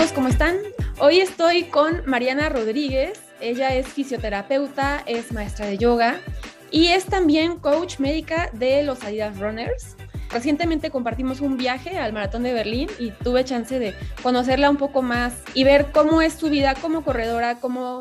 amigos, ¿cómo están? Hoy estoy con Mariana Rodríguez. Ella es fisioterapeuta, es maestra de yoga y es también coach médica de los Adidas Runners. Recientemente compartimos un viaje al Maratón de Berlín y tuve chance de conocerla un poco más y ver cómo es su vida como corredora, como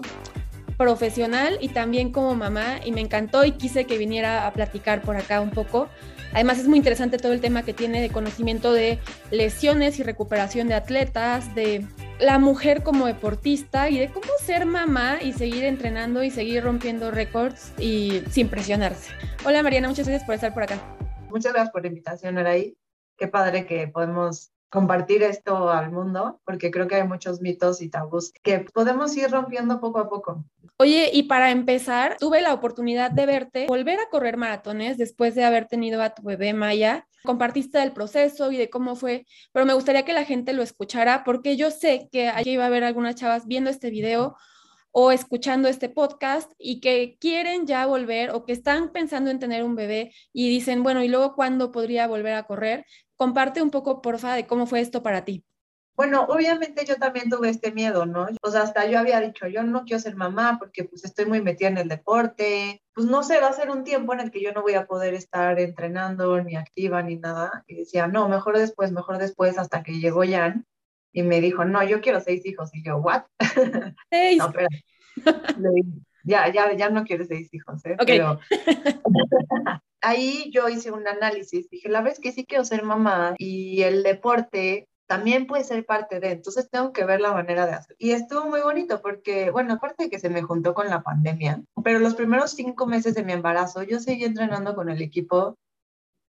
profesional y también como mamá y me encantó y quise que viniera a platicar por acá un poco. Además es muy interesante todo el tema que tiene de conocimiento de lesiones y recuperación de atletas, de la mujer como deportista y de cómo ser mamá y seguir entrenando y seguir rompiendo récords y sin presionarse. Hola Mariana, muchas gracias por estar por acá. Muchas gracias por la invitación, Araí. Qué padre que podemos compartir esto al mundo, porque creo que hay muchos mitos y tabús que podemos ir rompiendo poco a poco. Oye, y para empezar, tuve la oportunidad de verte volver a correr maratones después de haber tenido a tu bebé Maya. Compartiste del proceso y de cómo fue, pero me gustaría que la gente lo escuchara porque yo sé que allí iba a haber algunas chavas viendo este video o escuchando este podcast y que quieren ya volver o que están pensando en tener un bebé y dicen, bueno, ¿y luego cuándo podría volver a correr? Comparte un poco, porfa, de cómo fue esto para ti. Bueno, obviamente yo también tuve este miedo, ¿no? O sea, hasta yo había dicho, yo no quiero ser mamá porque pues estoy muy metida en el deporte, pues no sé, va a ser un tiempo en el que yo no voy a poder estar entrenando ni activa ni nada. Y decía, no, mejor después, mejor después, hasta que llegó Jan y me dijo, no, yo quiero seis hijos. Y yo, ¿what? Seis. no, espera. ya, ya, ya no quiero seis hijos, ¿eh? Okay. Pero ahí yo hice un análisis. Dije, la verdad es que sí quiero ser mamá y el deporte también puede ser parte de, entonces tengo que ver la manera de hacer. Y estuvo muy bonito porque, bueno, aparte de que se me juntó con la pandemia, pero los primeros cinco meses de mi embarazo yo seguí entrenando con el equipo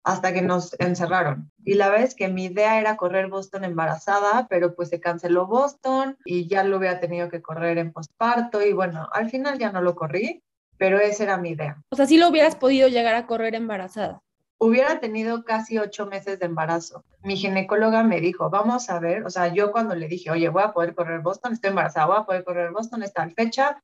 hasta que nos encerraron. Y la vez que mi idea era correr Boston embarazada, pero pues se canceló Boston y ya lo hubiera tenido que correr en postparto y bueno, al final ya no lo corrí, pero esa era mi idea. O sea, sí lo hubieras podido llegar a correr embarazada. Hubiera tenido casi ocho meses de embarazo. Mi ginecóloga me dijo, vamos a ver, o sea, yo cuando le dije, oye, voy a poder correr Boston, estoy embarazada, voy a poder correr Boston, está en fecha,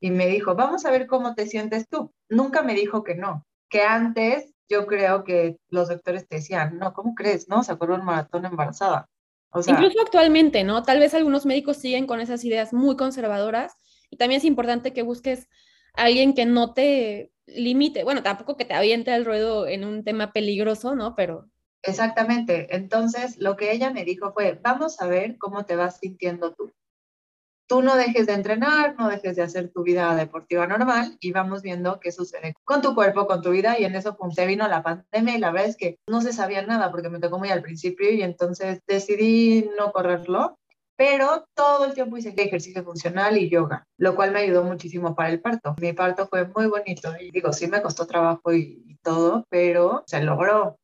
y me dijo, vamos a ver cómo te sientes tú. Nunca me dijo que no, que antes yo creo que los doctores te decían, no, ¿cómo crees? No, se corrió un maratón embarazada. O sea, Incluso actualmente, ¿no? Tal vez algunos médicos siguen con esas ideas muy conservadoras y también es importante que busques a alguien que no te limite, bueno, tampoco que te aviente al ruedo en un tema peligroso, ¿no? Pero... Exactamente. Entonces, lo que ella me dijo fue, vamos a ver cómo te vas sintiendo tú tú no dejes de entrenar, no dejes de hacer tu vida deportiva normal y vamos viendo qué sucede con tu cuerpo, con tu vida y en eso se vino la pandemia y la verdad es que no se sabía nada porque me tocó muy al principio y entonces decidí no correrlo, pero todo el tiempo hice ejercicio funcional y yoga, lo cual me ayudó muchísimo para el parto. Mi parto fue muy bonito y digo, sí me costó trabajo y todo, pero se logró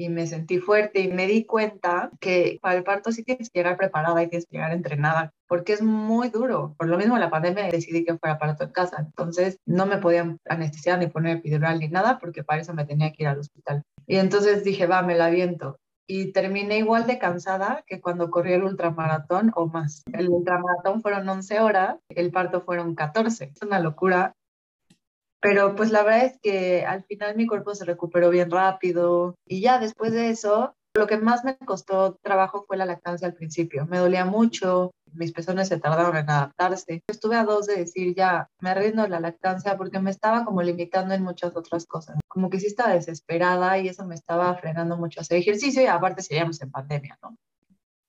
y me sentí fuerte y me di cuenta que para el parto sí tienes que llegar preparada y tienes que llegar entrenada porque es muy duro. Por lo mismo la pandemia decidí que fuera parto en casa, entonces no me podían anestesiar ni poner epidural ni nada porque para eso me tenía que ir al hospital. Y entonces dije, va, me la viento. Y terminé igual de cansada que cuando corrí el ultramaratón o más. El ultramaratón fueron 11 horas, el parto fueron 14. Es una locura pero pues la verdad es que al final mi cuerpo se recuperó bien rápido y ya después de eso, lo que más me costó trabajo fue la lactancia al principio. Me dolía mucho, mis pezones se tardaron en adaptarse. Estuve a dos de decir ya, me rindo la lactancia porque me estaba como limitando en muchas otras cosas. Como que sí estaba desesperada y eso me estaba frenando mucho a hacer ejercicio y aparte seguíamos en pandemia, ¿no?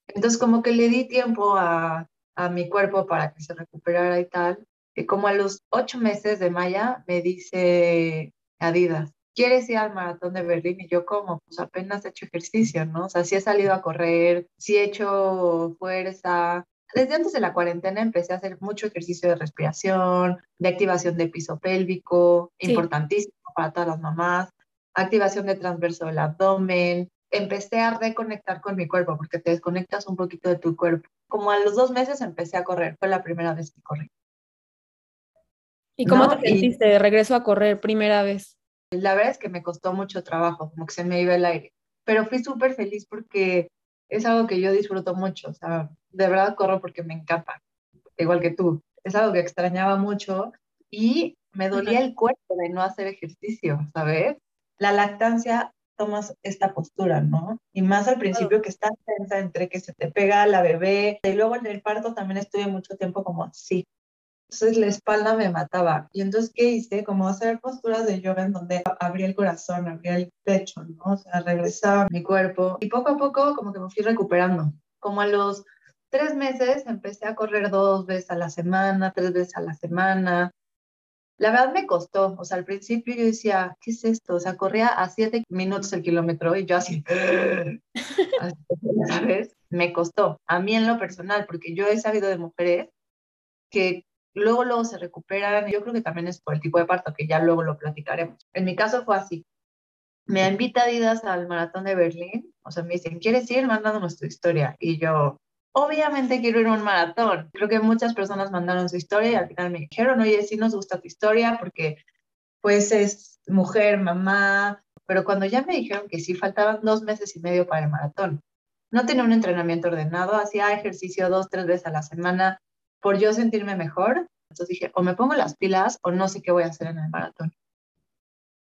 Entonces como que le di tiempo a, a mi cuerpo para que se recuperara y tal como a los ocho meses de Maya me dice Adidas, ¿quieres ir al maratón de Berlín? Y yo como, pues apenas he hecho ejercicio, ¿no? O sea, sí he salido a correr, sí he hecho fuerza. Desde antes de la cuarentena empecé a hacer mucho ejercicio de respiración, de activación de piso pélvico, importantísimo para todas las mamás, activación de transverso del abdomen. Empecé a reconectar con mi cuerpo porque te desconectas un poquito de tu cuerpo. Como a los dos meses empecé a correr, fue la primera vez que corrí. ¿Y cómo te sentiste de regreso a correr primera vez? La verdad es que me costó mucho trabajo, como que se me iba el aire, pero fui súper feliz porque es algo que yo disfruto mucho, o sea, de verdad corro porque me encanta, igual que tú. Es algo que extrañaba mucho y me dolía el cuerpo de no hacer ejercicio, ¿sabes? La lactancia tomas esta postura, ¿no? Y más al principio que estás tensa entre que se te pega la bebé, y luego en el parto también estuve mucho tiempo como así. Entonces la espalda me mataba. Y entonces, ¿qué hice? Como hacer posturas de yoga en donde abría el corazón, abría el pecho, ¿no? O sea, regresaba mi cuerpo. Y poco a poco como que me fui recuperando. Como a los tres meses empecé a correr dos veces a la semana, tres veces a la semana. La verdad me costó, o sea, al principio yo decía, ¿qué es esto? O sea, corría a siete minutos el kilómetro y yo así, ¿sabes? Me costó, a mí en lo personal, porque yo he sabido de mujeres que luego, luego se recuperan. Yo creo que también es por el tipo de parto, que ya luego lo platicaremos. En mi caso fue así. Me invita Adidas al maratón de Berlín, o sea, me dicen, ¿quieres ir? Mandándonos tu historia. Y yo, obviamente quiero ir a un maratón. Creo que muchas personas mandaron su historia y al final me dijeron, oye, sí nos gusta tu historia porque pues es mujer, mamá, pero cuando ya me dijeron que sí, faltaban dos meses y medio para el maratón. No tenía un entrenamiento ordenado, hacía ejercicio dos, tres veces a la semana por yo sentirme mejor. Entonces dije, o me pongo las pilas o no sé qué voy a hacer en el maratón.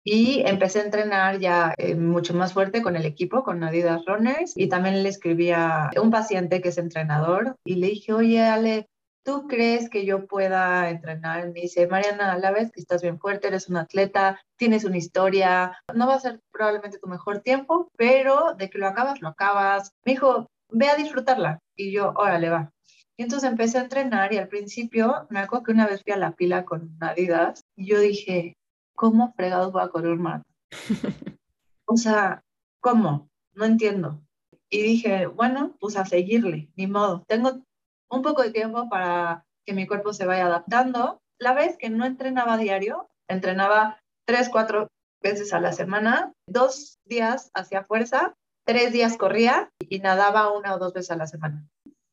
Y empecé a entrenar ya eh, mucho más fuerte con el equipo, con Adidas Runners. Y también le escribí a un paciente que es entrenador y le dije, oye, Ale, ¿tú crees que yo pueda entrenar? Me dice, Mariana, a la vez que estás bien fuerte, eres un atleta, tienes una historia, no va a ser probablemente tu mejor tiempo, pero de que lo acabas, lo acabas. Me dijo, ve a disfrutarla. Y yo, órale, va. Y entonces empecé a entrenar y al principio me acuerdo que una vez fui a la pila con Adidas y yo dije, ¿cómo fregados voy a correr un maratón? o sea, ¿cómo? No entiendo. Y dije, bueno, pues a seguirle, ni modo. Tengo un poco de tiempo para que mi cuerpo se vaya adaptando. La vez que no entrenaba diario, entrenaba tres, cuatro veces a la semana, dos días hacía fuerza, tres días corría y nadaba una o dos veces a la semana.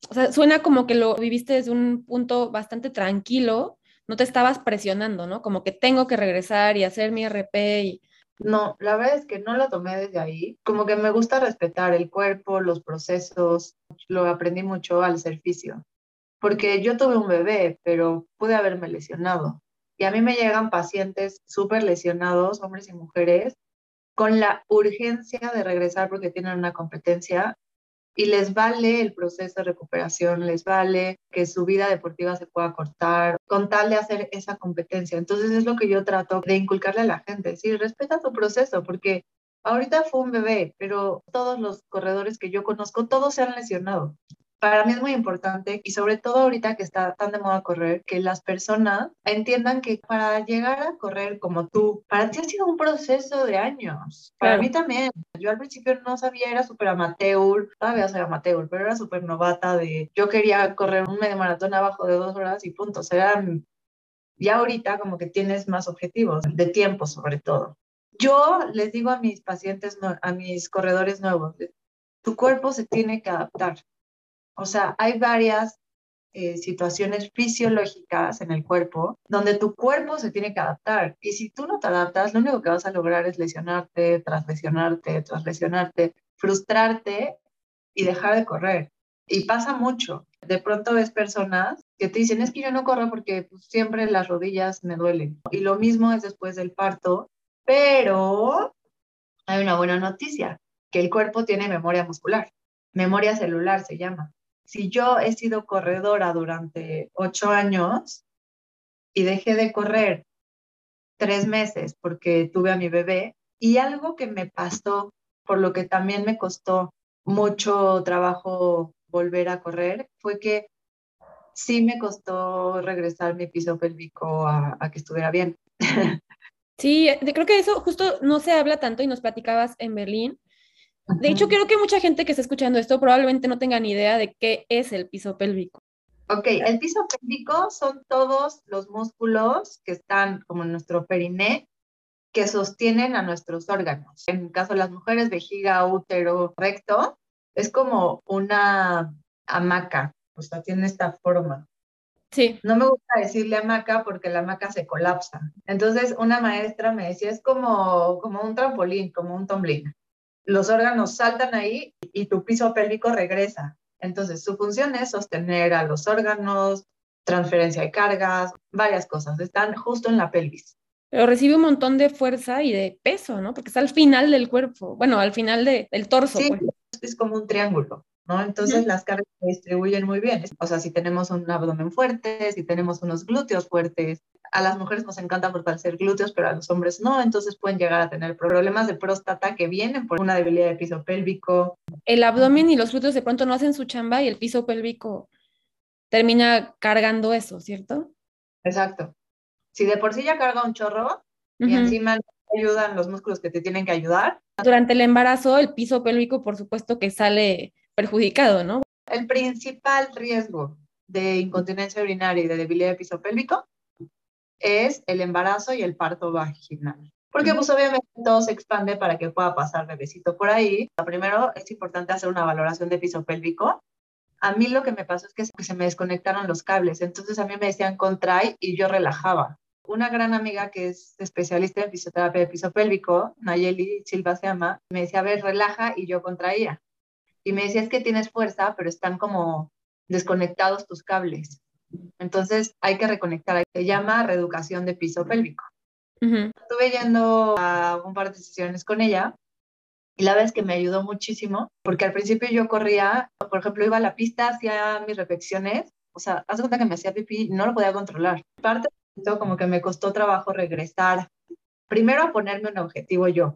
O sea, suena como que lo viviste desde un punto bastante tranquilo no te estabas presionando, ¿no? Como que tengo que regresar y hacer mi RP y... No, la verdad es que no lo tomé desde ahí. Como que me gusta respetar el cuerpo, los procesos. Lo aprendí mucho al servicio. Porque yo tuve un bebé, pero pude haberme lesionado. Y a mí me llegan pacientes súper lesionados, hombres y mujeres, con la urgencia de regresar porque tienen una competencia y les vale el proceso de recuperación, les vale que su vida deportiva se pueda cortar con tal de hacer esa competencia. Entonces es lo que yo trato de inculcarle a la gente, sí, respeta tu proceso, porque ahorita fue un bebé, pero todos los corredores que yo conozco, todos se han lesionado para mí es muy importante y sobre todo ahorita que está tan de moda correr, que las personas entiendan que para llegar a correr como tú, para ti ha sido un proceso de años. Para mí también. Yo al principio no sabía, era súper amateur, todavía soy amateur, pero era súper novata de yo quería correr un medio maratón abajo de dos horas y punto. O sea, ya ahorita como que tienes más objetivos, de tiempo sobre todo. Yo les digo a mis pacientes, a mis corredores nuevos, tu cuerpo se tiene que adaptar. O sea, hay varias eh, situaciones fisiológicas en el cuerpo donde tu cuerpo se tiene que adaptar. Y si tú no te adaptas, lo único que vas a lograr es lesionarte, translesionarte, translesionarte, frustrarte y dejar de correr. Y pasa mucho. De pronto ves personas que te dicen, es que yo no corro porque pues, siempre las rodillas me duelen. Y lo mismo es después del parto, pero hay una buena noticia, que el cuerpo tiene memoria muscular, memoria celular se llama si yo he sido corredora durante ocho años y dejé de correr tres meses porque tuve a mi bebé y algo que me pasó, por lo que también me costó mucho trabajo volver a correr, fue que sí me costó regresar mi piso pélvico a, a que estuviera bien. Sí, creo que eso justo no se habla tanto y nos platicabas en Berlín, de hecho, creo que mucha gente que está escuchando esto probablemente no tenga ni idea de qué es el piso pélvico. Ok, el piso pélvico son todos los músculos que están como en nuestro periné que sostienen a nuestros órganos. En el caso de las mujeres, vejiga, útero, recto, es como una hamaca, o sea, tiene esta forma. Sí. No me gusta decirle hamaca porque la hamaca se colapsa. Entonces, una maestra me decía, es como, como un trampolín, como un tomblín los órganos saltan ahí y tu piso pélvico regresa. Entonces, su función es sostener a los órganos, transferencia de cargas, varias cosas. Están justo en la pelvis. Pero recibe un montón de fuerza y de peso, ¿no? Porque está al final del cuerpo, bueno, al final del torso. Sí, pues. es como un triángulo. ¿No? Entonces las cargas se distribuyen muy bien. O sea, si tenemos un abdomen fuerte, si tenemos unos glúteos fuertes, a las mujeres nos encanta fortalecer glúteos, pero a los hombres no, entonces pueden llegar a tener problemas de próstata que vienen por una debilidad de piso pélvico. El abdomen y los glúteos de pronto no hacen su chamba y el piso pélvico termina cargando eso, ¿cierto? Exacto. Si de por sí ya carga un chorro y encima no ayudan los músculos que te tienen que ayudar. Durante el embarazo, el piso pélvico, por supuesto que sale perjudicado, ¿no? El principal riesgo de incontinencia urinaria y de debilidad de piso pélvico es el embarazo y el parto vaginal. Porque pues obviamente todo se expande para que pueda pasar bebecito por ahí. Primero es importante hacer una valoración de piso pélvico. A mí lo que me pasó es que se me desconectaron los cables, entonces a mí me decían contrae y yo relajaba. Una gran amiga que es especialista en fisioterapia de piso pélvico, Nayeli Silva se llama, me decía, a ver, relaja y yo contraía. Y me decía, es que tienes fuerza, pero están como desconectados tus cables. Entonces hay que reconectar. Se llama reeducación de piso pélvico. Estuve yendo a un par de sesiones con ella y la verdad es que me ayudó muchísimo porque al principio yo corría, por ejemplo, iba a la pista, hacía mis reflexiones, o sea, hace cuenta que me hacía pipí no lo podía controlar. Parte de como que me costó trabajo regresar, primero a ponerme un objetivo yo,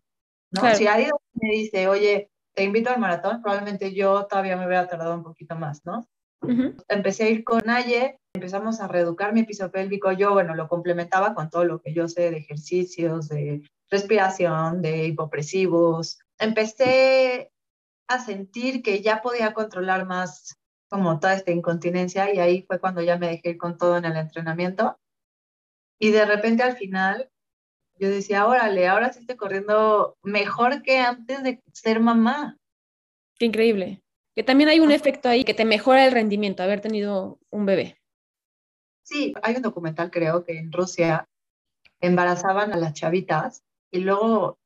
¿no? Si alguien me dice, oye, te invito al maratón, probablemente yo todavía me hubiera tardado un poquito más, ¿no? Empecé a ir con Aye, empezamos a reeducar mi piso pélvico. Yo, bueno, lo complementaba con todo lo que yo sé de ejercicios, de respiración, de hipopresivos. Empecé a sentir que ya podía controlar más como toda esta incontinencia y ahí fue cuando ya me dejé ir con todo en el entrenamiento. Y de repente al final yo decía, órale, ahora sí estoy corriendo mejor que antes de ser mamá. Qué increíble. Que también hay un efecto ahí que te mejora el rendimiento, haber tenido un bebé. Sí, hay un documental, creo, que en Rusia embarazaban a las chavitas y luego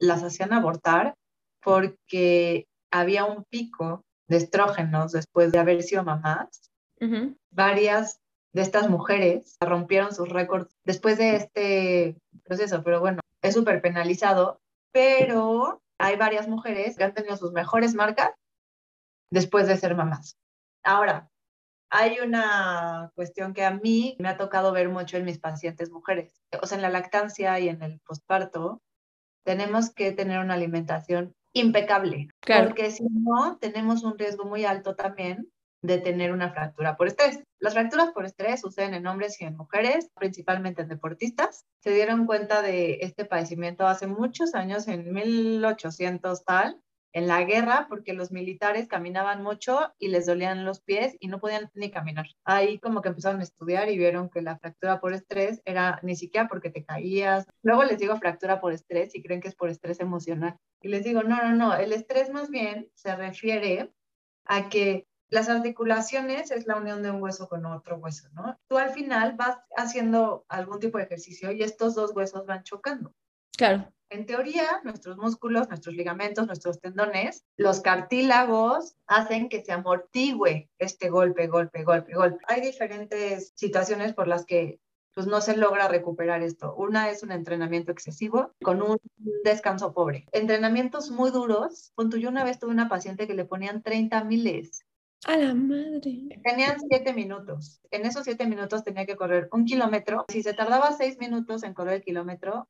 las hacían abortar porque había un pico de estrógenos después de haber sido mamás. Varias de estas mujeres rompieron sus récords después de este proceso, pero bueno, es súper penalizado, pero hay varias mujeres que han tenido sus mejores marcas después de ser mamás. Ahora, hay una cuestión que a mí me ha tocado ver mucho en mis pacientes mujeres. O sea, en la lactancia y en el posparto, tenemos que tener una alimentación impecable, porque si no, tenemos un riesgo muy alto también de tener una fractura por estrés. Las fracturas por estrés suceden en hombres y en mujeres, principalmente en deportistas. Se dieron cuenta de este padecimiento hace muchos años, en 1800 tal, en la guerra, porque los militares caminaban mucho y les dolían los pies y no podían ni caminar. Ahí como que empezaron a estudiar y vieron que la fractura por estrés era ni siquiera porque te caías. Luego les digo fractura por estrés y creen que es por estrés emocional. Y les digo, no, no, no, el estrés más bien se refiere a que las articulaciones es la unión de un hueso con otro hueso, ¿no? Tú al final vas haciendo algún tipo de ejercicio y estos dos huesos van chocando. Claro. En teoría, nuestros músculos, nuestros ligamentos, nuestros tendones, los cartílagos hacen que se amortigüe este golpe, golpe, golpe, golpe. Hay diferentes situaciones por las que pues no se logra recuperar esto. Una es un entrenamiento excesivo con un descanso pobre. Entrenamientos muy duros. Punto, yo una vez tuve una paciente que le ponían 30 miles a la madre. Tenían siete minutos. En esos siete minutos tenía que correr un kilómetro. Si se tardaba seis minutos en correr el kilómetro,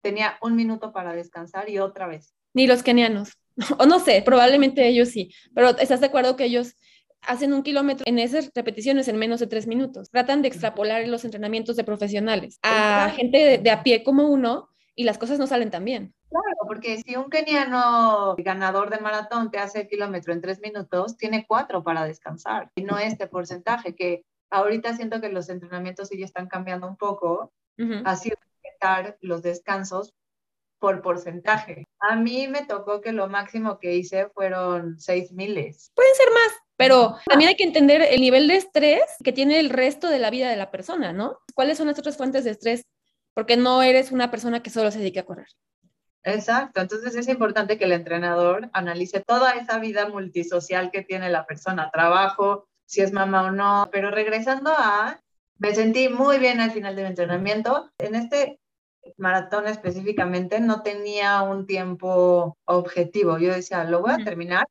tenía un minuto para descansar y otra vez. Ni los kenianos. O no sé, probablemente ellos sí. Pero ¿estás de acuerdo que ellos hacen un kilómetro en esas repeticiones en menos de tres minutos? Tratan de extrapolar los entrenamientos de profesionales a gente de, a pie como uno y las cosas no salen tan bien. Claro, porque si un keniano ganador de maratón te hace el kilómetro en tres minutos, tiene cuatro para descansar y no este porcentaje que ahorita siento que los entrenamientos sí están cambiando un poco, así respetar los descansos por porcentaje. A mí me tocó que lo máximo que hice fueron seis miles. Pueden ser más, pero también hay que entender el nivel de estrés que tiene el resto de la vida de la persona, ¿no? ¿Cuáles son las otras fuentes de estrés? Porque no eres una persona que solo se dedique a correr. Exacto, entonces es importante que el entrenador analice toda esa vida multisocial que tiene la persona, trabajo, si es mamá o no, pero regresando a, me sentí muy bien al final del entrenamiento. En este maratón específicamente no tenía un tiempo objetivo. Yo decía, lo voy a terminar,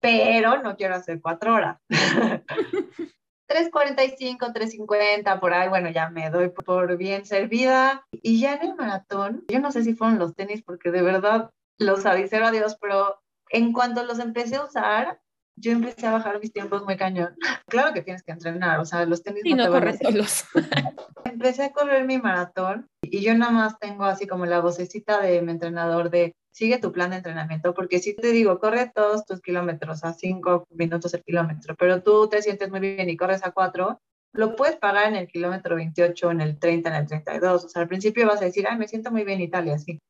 pero no quiero hacer cuatro horas. 3.45, 3.50, por ahí, bueno, ya me doy por bien servida. Y ya en el maratón, yo no sé si fueron los tenis, porque de verdad los avisé a Dios, pero en cuanto los empecé a usar, yo empecé a bajar mis tiempos muy cañón. Claro que tienes que entrenar, o sea, los tenis no, te van solos. empecé a correr mi maratón y yo nada más tengo así como la vocecita de mi entrenador de sigue tu plan de entrenamiento, porque si te digo, corre todos tus kilómetros a cinco minutos el kilómetro, pero tú te sientes muy bien y corres a cuatro, lo puedes pagar en el kilómetro 28, en el 30, en el 32. O sea, al principio vas a decir, ay, me siento muy bien y tal y así.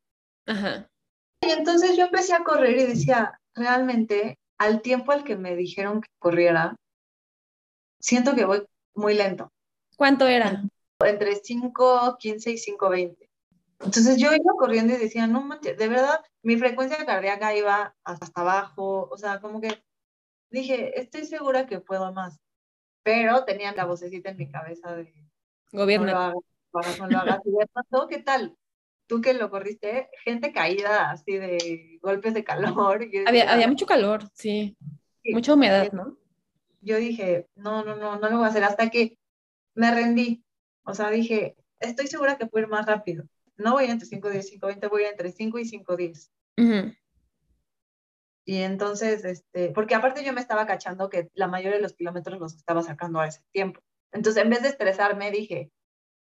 Ajá. Y entonces yo empecé a correr y decía, realmente, al tiempo al que me dijeron que corriera, siento que voy muy lento. ¿Cuánto era? Entre 5, 15 y 5, 20. Entonces yo iba corriendo y decía, no manches, de verdad, mi frecuencia cardíaca iba hasta abajo, o sea, como que dije, estoy segura que puedo más, pero tenía la vocecita en mi cabeza de, gobierno. No lo hagas, no lo hagas, y de pronto, ¿qué tal? Tú que lo corriste, gente caída así de golpes de calor. había, había mucho calor, sí. mucha humedad, ¿no? Yo dije, no, no, no, no lo voy a hacer hasta que me rendí. O sea, dije, estoy segura que puedo ir más rápido no voy entre 5, 10, 5, 20, voy entre 5 y 5, 10. Y entonces, este, porque aparte yo me estaba cachando que la mayoría de los kilómetros los estaba sacando a ese tiempo. Entonces, en vez de estresarme, dije,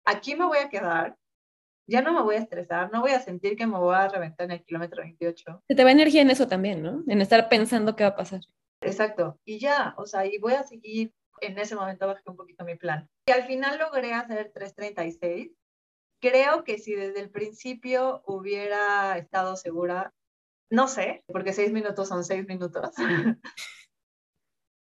aquí me voy a quedar, ya no me voy a estresar, no voy a sentir que me voy a reventar en el kilómetro 28. Se te va energía en eso también, ¿no? En estar pensando qué va a pasar. Exacto. Y ya, o sea, y voy a seguir, en ese momento bajé un poquito mi plan. Y al final logré hacer 336 Creo que si desde el principio hubiera estado segura, no sé, porque seis minutos son seis minutos,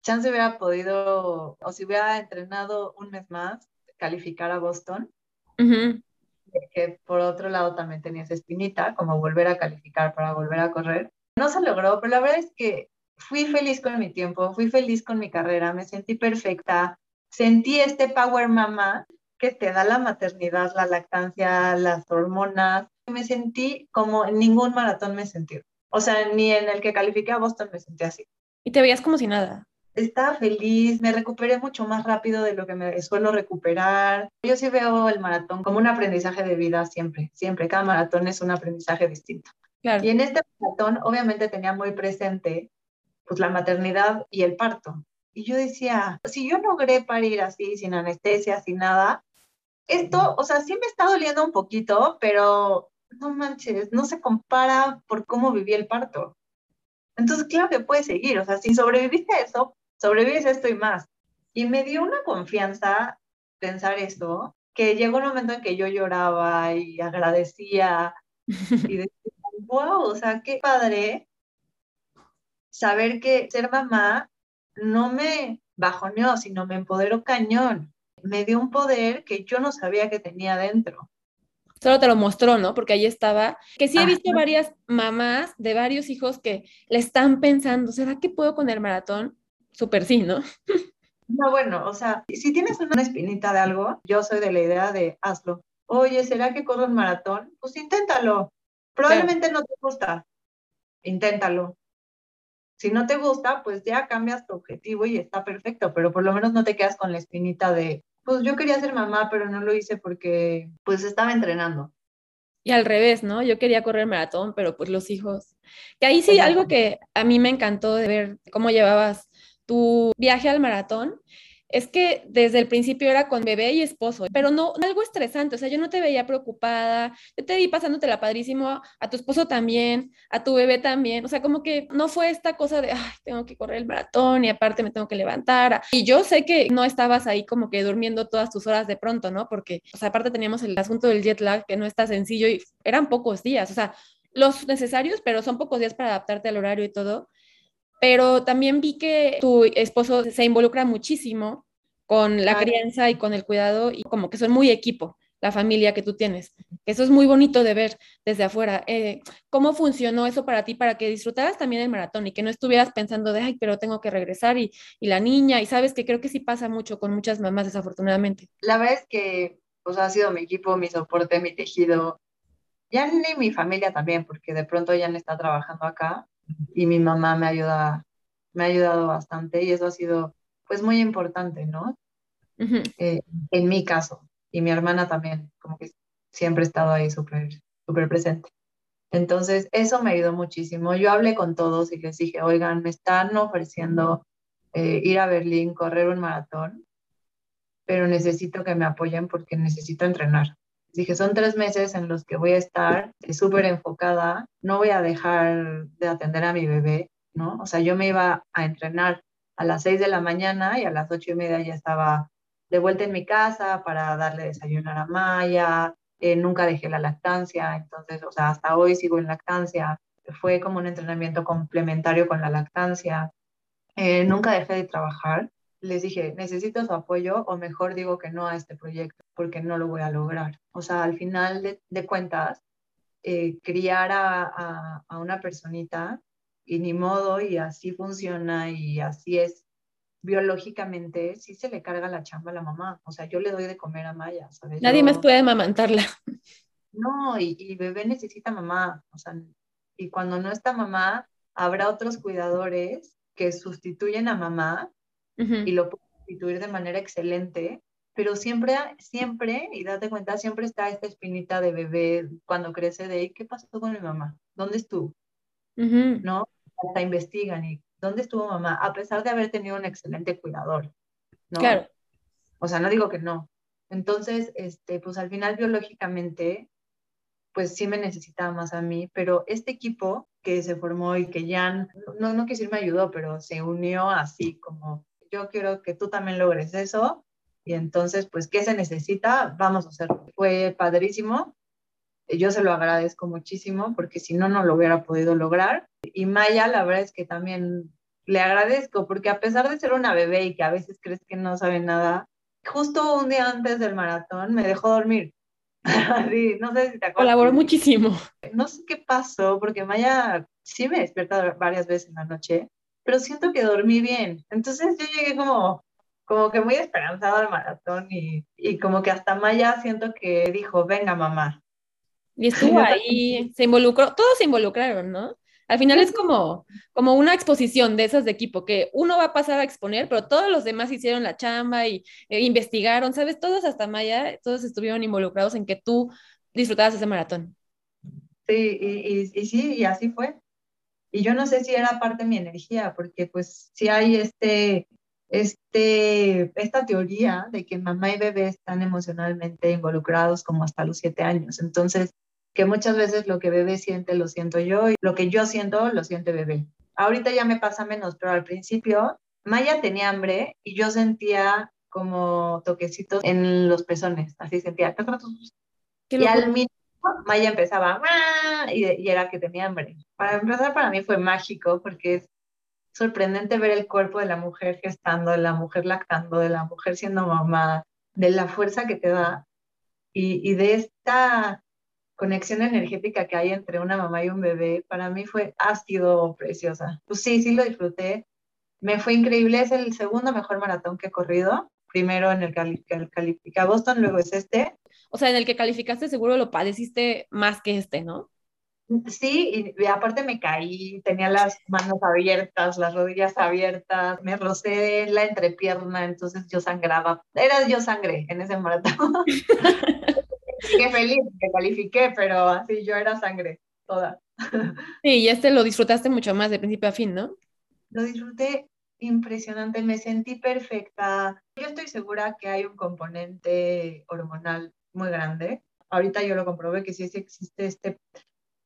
chance hubiera podido, o si hubiera entrenado un mes más, calificar a Boston. Que por otro lado también tenía esa espinita, como volver a calificar para volver a correr. No se logró, pero la verdad es que fui feliz con mi tiempo, fui feliz con mi carrera, me sentí perfecta, sentí este power mama que te da la maternidad, la lactancia, las hormonas. Me sentí como en ningún maratón me sentí. O sea, ni en el que califiqué a Boston me sentí así. Y te veías como si nada. Estaba feliz, me recuperé mucho más rápido de lo que me suelo recuperar. Yo sí veo el maratón como un aprendizaje de vida siempre, siempre. Cada maratón es un aprendizaje distinto. Y en este maratón obviamente tenía muy presente pues la maternidad y el parto. Y yo decía, si yo logré parir así, sin anestesia, sin nada, esto, o sea, sí me está doliendo un poquito, pero no manches, no se compara por cómo viví el parto. Entonces, claro que puedes seguir, o sea, si sobreviviste a eso, sobrevives a esto y más. Y me dio una confianza pensar esto, que llegó un momento en que yo lloraba y agradecía y decía, wow, o sea, qué padre saber que ser mamá no me bajoneó, sino me empoderó cañón. Me dio un poder que yo no sabía que tenía dentro. Solo te lo mostró, ¿no? Porque ahí estaba. Que sí he visto varias mamás de varios hijos que le están pensando, ¿será que puedo con el maratón? Súper sí, ¿no? No, bueno, o sea, si tienes una espinita de algo, yo soy de la idea de hazlo. Oye, ¿será que corro el maratón? Pues inténtalo. Probablemente no te gusta. Inténtalo. Si no te gusta, pues ya cambias tu objetivo y está perfecto, pero por lo menos no te quedas con la espinita de, pues yo quería ser mamá, pero no lo hice porque pues estaba entrenando. Y al revés, ¿no? Yo quería correr maratón, pero pues los hijos. Que ahí sí, algo que a mí me encantó de ver cómo llevabas tu viaje al maratón es que desde el principio era con bebé y esposo, pero no algo estresante, o sea, yo no te veía preocupada, yo te vi pasándotela padrísimo, a tu esposo también, a tu bebé también, o sea, como que no fue esta cosa de, ay, tengo que correr el maratón y aparte me tengo que levantar. Y yo sé que no estabas ahí como que durmiendo todas tus horas de pronto, ¿no? Porque, o sea, aparte teníamos el asunto del jet lag, que no está sencillo y eran pocos días, o sea, los necesarios, pero son pocos días para adaptarte al horario y todo pero también vi que tu esposo se involucra muchísimo con la crianza y con el cuidado y como que son muy equipo la familia que tú tienes. Eso es muy bonito de ver desde afuera. Eh, ¿Cómo funcionó eso para ti, para que disfrutaras también el maratón y que no estuvieras pensando de, ay, pero tengo que regresar y, y la niña? Y sabes que creo que sí pasa mucho con muchas mamás, desafortunadamente. La verdad es que pues, ha sido mi equipo, mi soporte, mi tejido. ya ni mi familia también, porque de pronto ya no está trabajando acá y mi mamá me ayuda, me ha ayudado bastante y eso ha sido pues muy importante, ¿no? Eh, en mi caso y mi hermana también, como que siempre he estado ahí súper, súper presente. Entonces, eso me ayudó muchísimo. Yo hablé con todos y les dije, oigan, me están ofreciendo eh, ir a Berlín, correr un maratón, pero necesito que me apoyen porque necesito entrenar. Dije, son tres meses en los que voy a estar súper enfocada, no voy a dejar de atender a mi bebé, ¿no? O sea, yo me iba a entrenar a las seis de la mañana y a las ocho y media ya estaba de vuelta en mi casa para darle desayunar a Maya, eh, nunca dejé la lactancia, entonces, o sea, hasta hoy sigo en lactancia, fue como un entrenamiento complementario con la lactancia, eh, nunca dejé de trabajar, les dije, necesito su apoyo o mejor digo que no a este proyecto porque no lo voy a lograr. O sea, al final de, cuentas, eh, criar a, a, una personita y ni modo y así funciona y así es biológicamente, sí se le carga la chamba a la mamá. O sea, yo le doy de comer a Maya, ¿sabes? Nadie más puede amamantarla. No, y, y bebé necesita mamá. O sea, y cuando no está mamá, habrá otros cuidadores que sustituyen a mamá y lo pueden sustituir de manera excelente, pero siempre, siempre, y date cuenta, siempre está esta espinita de bebé cuando crece de, ¿qué pasó con mi mamá? ¿Dónde estuvo? ¿No? Hasta investigan y ¿dónde estuvo mamá? A pesar de haber tenido un excelente cuidador, ¿no? Claro. O sea, no digo que no. Entonces, este, pues al final biológicamente, pues sí me necesitaba más a mí, pero este equipo que se formó y que ya, no, no quisiera me ayudó, pero se unió así como, yo quiero que tú también logres eso, y entonces, pues, ¿qué se necesita? Vamos a hacerlo. Fue padrísimo, yo se lo agradezco muchísimo porque si no, no lo hubiera podido lograr. Y Maya, la verdad es que también le agradezco porque a pesar de ser una bebé y que a veces crees que no sabe nada, justo un día antes del maratón me dejó dormir. sí, no sé si te acuerdas. Colaboró muchísimo. No sé qué pasó porque Maya sí me despierta varias veces en la noche, pero siento que dormí bien. Entonces yo llegué como, como que muy esperanzada al maratón y, y como que hasta Maya siento que dijo, venga mamá, y estuvo ahí, se involucró, todos se involucraron, ¿no? Al final es como, como una exposición de esas de equipo, que uno va a pasar a exponer, pero todos los demás hicieron la chamba y e investigaron, ¿sabes? Todos hasta Maya, todos estuvieron involucrados en que tú disfrutabas ese maratón. Sí, y, y, sí, y así fue. Y yo no sé si era parte de mi energía, porque pues sí hay este, este, esta teoría de que mamá y bebé están emocionalmente involucrados como hasta los siete años. Entonces, que muchas veces lo que bebé siente lo siento yo y lo que yo siento lo siente bebé. Ahorita ya me pasa menos, pero al principio Maya tenía hambre y yo sentía como toquecitos en los pezones, así sentía. Y al mismo Maya empezaba y, y era que tenía hambre. Para empezar, para mí fue mágico porque es sorprendente ver el cuerpo de la mujer gestando, de la mujer lactando, de la mujer siendo mamá, de la fuerza que te da y, y de esta conexión energética que hay entre una mamá y un bebé, para mí fue, ha sido preciosa. Pues sí, sí lo disfruté. Me fue increíble, es el segundo mejor maratón que he corrido. Primero en el que califica Boston, luego es este. O sea, en el que calificaste seguro lo padeciste más que este, ¿no? Sí, y, aparte me caí, tenía las manos abiertas, las rodillas abiertas, me rocé la entrepierna, entonces yo sangraba. Era yo sangre en ese maratón. Qué feliz que califiqué, pero así yo era sangre, toda. Sí, y este lo disfrutaste mucho más de principio a fin, ¿no? Lo disfruté impresionante, me sentí perfecta. Yo estoy segura que hay un componente hormonal muy grande. Ahorita yo lo comprobé que sí existe este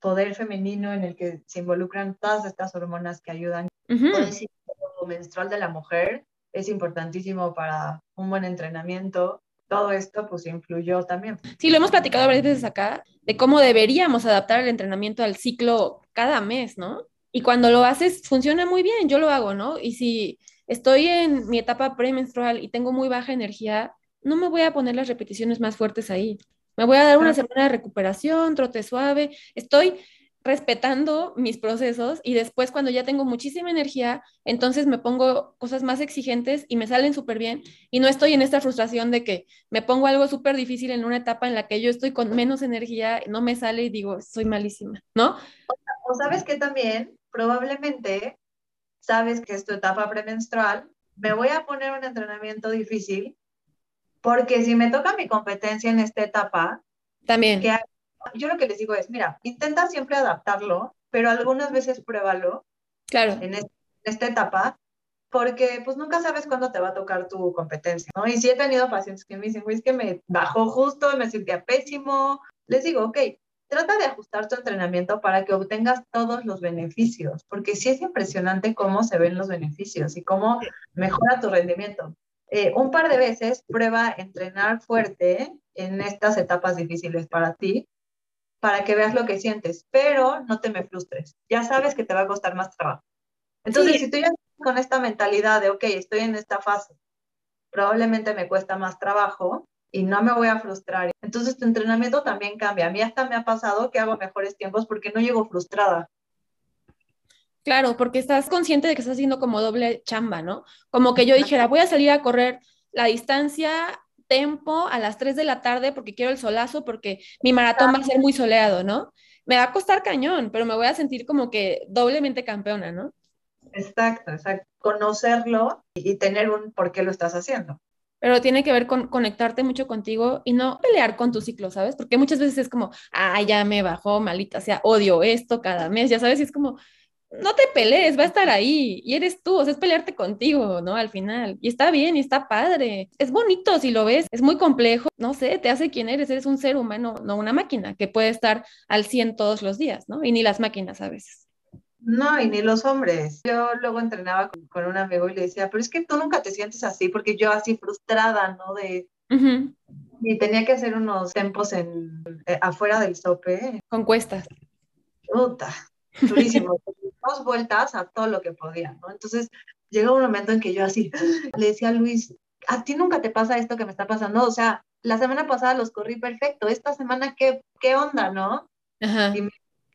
poder femenino en el que se involucran todas estas hormonas que ayudan. el ciclo menstrual de la mujer es importantísimo para un buen entrenamiento todo esto pues influyó también. Sí, lo hemos platicado varias veces acá, de cómo deberíamos adaptar el entrenamiento al ciclo cada mes, ¿no? Y cuando lo haces, funciona muy bien, yo lo hago, ¿no? Y si estoy en mi etapa premenstrual y tengo muy baja energía, no me voy a poner las repeticiones más fuertes ahí. Me voy a dar una semana de recuperación, trote suave. Estoy respetando mis procesos y después cuando ya tengo muchísima energía, entonces me pongo cosas más exigentes y me salen súper bien y no estoy en esta frustración de que me pongo algo súper difícil en una etapa en la que yo estoy con menos energía, no me sale y digo, soy malísima, ¿no? O sabes que también probablemente sabes que es tu etapa premenstrual, me voy a poner un entrenamiento difícil porque si me toca mi competencia en esta etapa, también. Que yo lo que les digo es, mira, intenta siempre adaptarlo, pero algunas veces pruébalo. Claro. En, esta etapa, porque pues nunca sabes cuándo te va a tocar tu competencia, ¿no? Y si he tenido pacientes que me dicen, es que me bajó justo, me sentía pésimo, les digo, ok, trata de ajustar tu entrenamiento para que obtengas todos los beneficios, porque sí es impresionante cómo se ven los beneficios y cómo mejora tu rendimiento. Eh, un par de veces prueba entrenar fuerte en estas etapas difíciles para ti para que veas lo que sientes, pero no te me frustres. Ya sabes que te va a costar más trabajo. Entonces, si tú ya con esta mentalidad de, ok, estoy en esta fase, probablemente me cuesta más trabajo y no me voy a frustrar. Entonces, tu entrenamiento también cambia. A mí hasta me ha pasado que hago mejores tiempos porque no llego frustrada. Claro, porque estás consciente de que estás haciendo como doble chamba, ¿no? Como que yo dijera, voy a salir a correr la distancia tempo a las 3 de la tarde porque quiero el solazo, porque mi maratón va a ser muy soleado, ¿no? Me va a costar cañón, pero me voy a sentir como que doblemente campeona, ¿no? Exacto, exacto. Conocerlo y tener un por qué lo estás haciendo. Pero tiene que ver con conectarte mucho contigo y no pelear con tu ciclo, ¿sabes? Porque muchas veces es como, ah, ya me bajó, malita, o sea, odio esto cada mes, ya sabes, y es como, no te pelees, va a estar ahí y eres tú, o sea, es pelearte contigo, ¿no? Al final. Y está bien y está padre. Es bonito si lo ves, es muy complejo, no sé, te hace quien eres, eres un ser humano, no una máquina que puede estar al 100 todos los días, ¿no? Y ni las máquinas a veces. No, y ni los hombres. Yo luego entrenaba con, un amigo y le decía, pero es que tú nunca te sientes así, porque yo así frustrada, ¿no? De... Y tenía que hacer unos tempos en, eh, afuera del sope. Con cuestas. Puta, durísimo. dos vueltas a todo lo que podía, ¿no? Entonces llega un momento en que yo así le decía a Luis, ¿a ti nunca te pasa esto que me está pasando? O sea, la semana pasada los corrí perfecto, esta semana, ¿qué, qué onda, no? Ajá. Y me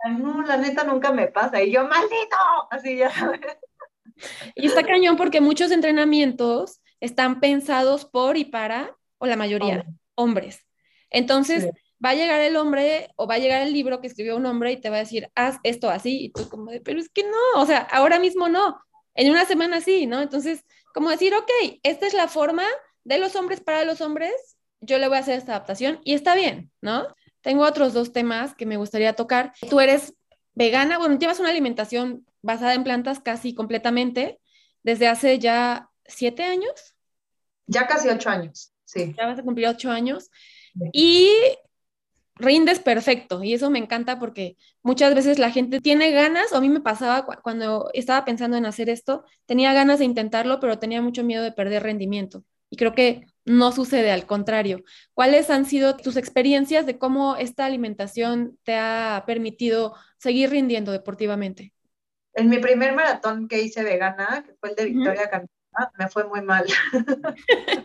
no, la neta nunca me pasa. Y yo, maldito, así ya sabes. Y está cañón porque muchos entrenamientos están pensados por y para, o la mayoría, hombres. Entonces, va a llegar el hombre o va a llegar el libro que escribió un hombre y te va a decir, haz esto así, y tú como de, pero es que no, o sea, ahora mismo no, en una semana sí, ¿no? Entonces, como decir, ok, esta es la forma de los hombres para los hombres, yo le voy a hacer esta adaptación y está bien, ¿no? Tengo otros dos temas que me gustaría tocar. Tú eres vegana, bueno, llevas una alimentación basada en plantas casi completamente desde hace ya siete años. Ya casi ocho años, sí. Ya vas a cumplir ocho años. Y rindes perfecto y eso me encanta porque muchas veces la gente tiene ganas, o a mí me pasaba cuando estaba pensando en hacer esto, tenía ganas de intentarlo, pero tenía mucho miedo de perder rendimiento. Y creo que no sucede, al contrario. ¿Cuáles han sido tus experiencias de cómo esta alimentación te ha permitido seguir rindiendo deportivamente? En mi primer maratón que hice vegana, que fue el de Victoria uh me fue muy mal.